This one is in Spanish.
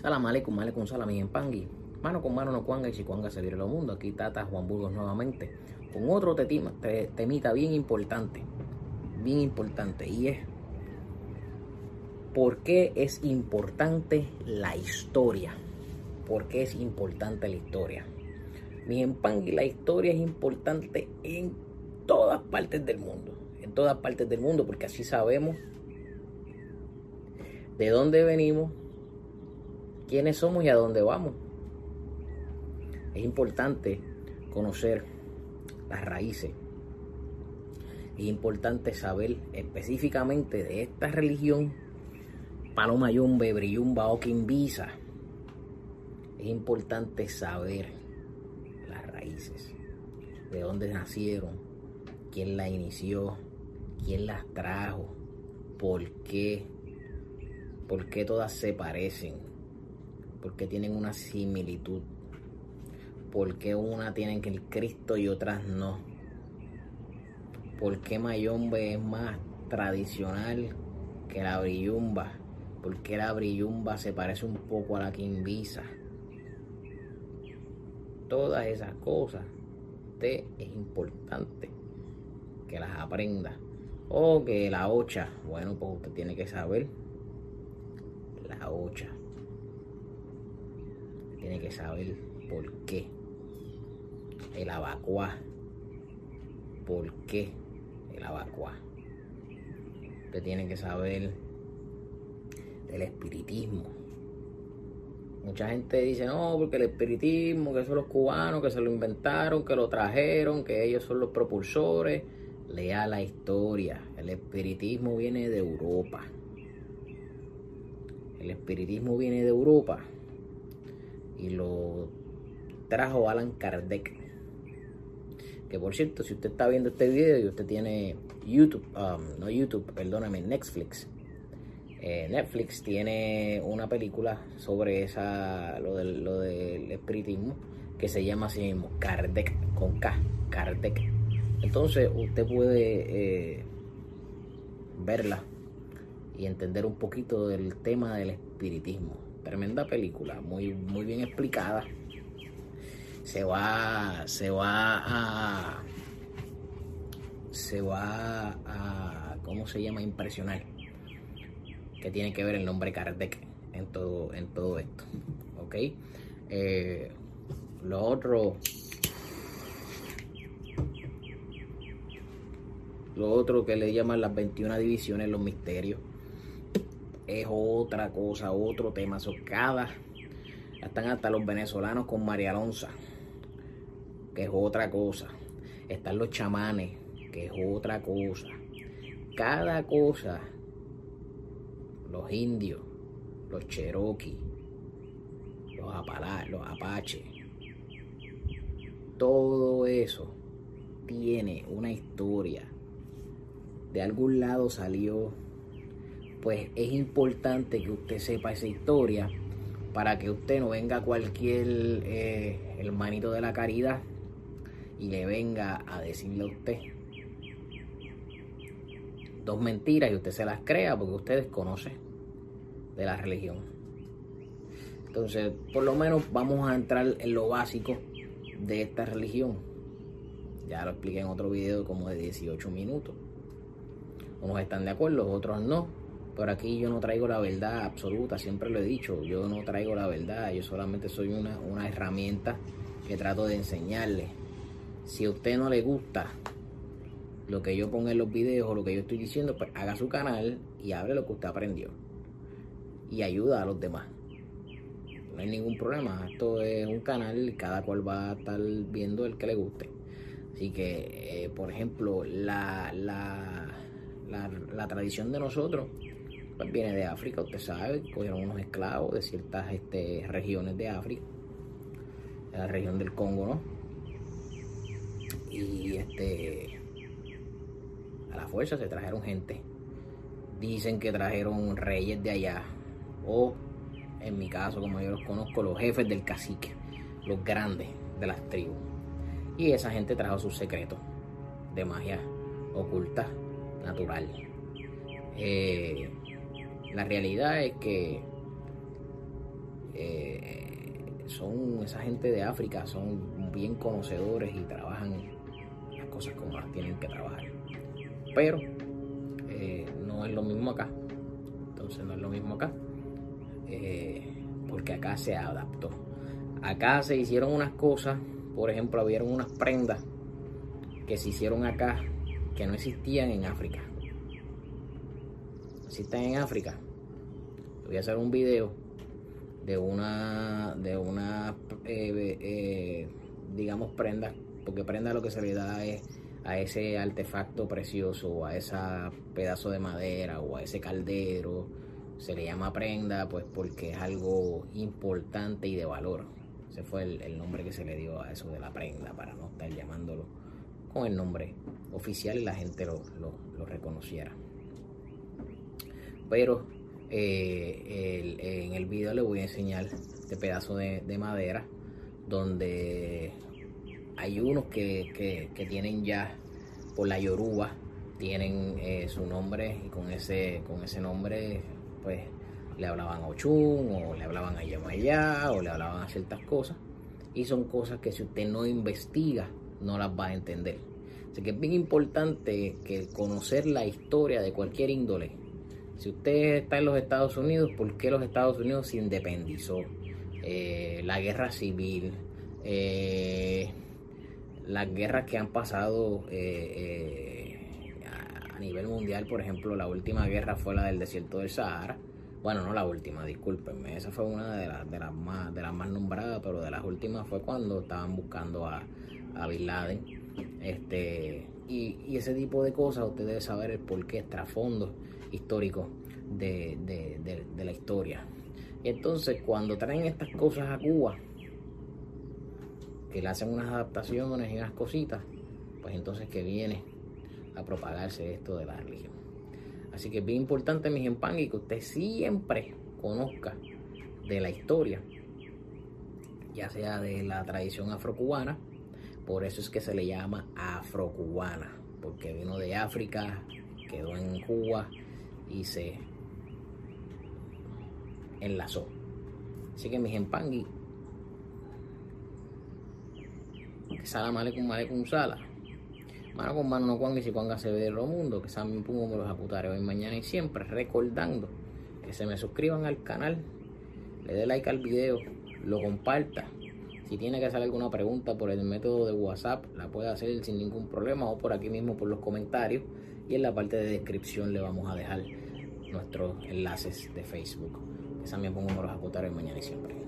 Salam aleikum, aleikum salam en pangui. Mano con mano no cuanga y si cuanga se viene lo mundo. Aquí Tata Juan Burgos nuevamente con otro tetima, temita bien importante. Bien importante. Y es ¿Por qué es importante la historia? ¿Por qué es importante la historia? Mi empangui, la historia es importante en todas partes del mundo. En todas partes del mundo, porque así sabemos de dónde venimos, quiénes somos y a dónde vamos. Es importante conocer las raíces. Es importante saber específicamente de esta religión, Paloma Yumbe, Briyumba o Quimbisa. Es importante saber las raíces, de dónde nacieron, quién la inició, quién las trajo, por qué, por qué todas se parecen, por qué tienen una similitud, por qué una tienen que el Cristo y otras no, por qué Mayombe es más tradicional que la Brillumba, por qué la Brillumba se parece un poco a la Quimbisa. Todas esas cosas, usted es importante que las aprenda. O que la ocha, bueno, pues usted tiene que saber la ocha. Tiene que saber por qué. El abacuá. ¿Por qué el abacuá? Usted tiene que saber del espiritismo. Mucha gente dice, no, porque el espiritismo, que son los cubanos, que se lo inventaron, que lo trajeron, que ellos son los propulsores. Lea la historia. El espiritismo viene de Europa. El espiritismo viene de Europa y lo trajo Alan Kardec. Que por cierto, si usted está viendo este video y usted tiene YouTube, um, no YouTube, perdóname, Netflix. Eh, Netflix tiene una película sobre esa lo del, lo del espiritismo que se llama así mismo Kardec con K, Kardec. Entonces usted puede eh, verla y entender un poquito del tema del espiritismo. Tremenda película, muy, muy bien explicada. Se va, se va a, se va a, ¿cómo se llama? Impresionar. Que tiene que ver el nombre Kardec en todo, en todo esto. ¿Ok? Eh, lo otro Lo otro que le llaman las 21 divisiones, los misterios, es otra cosa, otro tema. So, cada, están hasta los venezolanos con María Alonso, que es otra cosa. Están los chamanes, que es otra cosa. Cada cosa, los indios, los cherokee, los, apalá, los apaches, todo eso tiene una historia de algún lado salió, pues es importante que usted sepa esa historia para que usted no venga cualquier eh, hermanito de la caridad y le venga a decirle a usted dos mentiras y usted se las crea porque usted desconoce de la religión. Entonces, por lo menos vamos a entrar en lo básico de esta religión. Ya lo expliqué en otro video como de 18 minutos. Unos están de acuerdo, otros no. Pero aquí yo no traigo la verdad absoluta, siempre lo he dicho, yo no traigo la verdad, yo solamente soy una, una herramienta que trato de enseñarle. Si a usted no le gusta lo que yo pongo en los videos o lo que yo estoy diciendo, pues haga su canal y abre lo que usted aprendió. Y ayuda a los demás. No hay ningún problema. Esto es un canal y cada cual va a estar viendo el que le guste. Así que, eh, por ejemplo, la, la la, tradición de nosotros pues viene de África, usted sabe, cogieron unos esclavos de ciertas este, regiones de África, de la región del Congo, ¿no? Y este a la fuerza se trajeron gente. Dicen que trajeron reyes de allá, o en mi caso, como yo los conozco, los jefes del cacique, los grandes de las tribus. Y esa gente trajo sus secretos de magia oculta natural. Eh, la realidad es que eh, son esa gente de África, son bien conocedores y trabajan las cosas como las tienen que trabajar. Pero eh, no es lo mismo acá. Entonces no es lo mismo acá. porque acá se adaptó. Acá se hicieron unas cosas, por ejemplo, habían unas prendas que se hicieron acá que no existían en África. Existen en África. Voy a hacer un video de una, de una, eh, eh, digamos, prenda, porque prenda lo que se le da es a ese artefacto precioso, a ese pedazo de madera, o a ese caldero. Se le llama prenda, pues porque es algo importante y de valor. Ese fue el nombre que se le dio a eso de la prenda, para no estar llamándolo con el nombre oficial y la gente lo, reconociera. Pero eh, en el video le voy a enseñar este pedazo de, madera donde hay unos que, tienen ya por la yoruba tienen eh, su nombre y con ese con ese nombre pues le hablaban a Ochun o le hablaban a Yamayá o le hablaban a ciertas cosas y son cosas que si usted no investiga no las va a entender. Así que es bien importante que conocer la historia de cualquier índole. Si usted está en los Estados Unidos, ¿por qué los Estados Unidos se independizó? Eh, la guerra civil, eh, las guerras que han pasado eh, a nivel mundial, por ejemplo, la última guerra fue la del desierto del Sahara. Bueno, no la última, discúlpenme, esa fue una de, las, de, las más, nombradas, pero de las últimas fue cuando estaban buscando a, a Bin Laden. Este, y, ese tipo de cosas, usted debe saber el porqué, trasfondo histórico de, de, la historia. Y entonces, cuando traen estas cosas a Cuba, que le hacen unas adaptaciones y unas cositas, pues entonces que viene a propagarse esto de la religión. Así que es bien importante, mis empangui, que usted siempre conozca de la historia, ya sea de la tradición afrocubana, por eso es que se le llama afrocubana, porque vino de África, quedó en Cuba y se enlazó. Así que mis empangui, que sala male con male con sala. Mano con mano no cuanga y si cuanga se ve de lo mundo, que saben pongo me los aputaré hoy, mañana y siempre, recordando que se me suscriban al canal, le dé like al video, lo comparta si tiene que hacer alguna pregunta por el método de WhatsApp, la puede hacer sin ningún problema o por aquí mismo por los comentarios. Y en la parte de descripción le vamos a dejar nuestros enlaces de Facebook. Que también pongo los acotar mañana y siempre.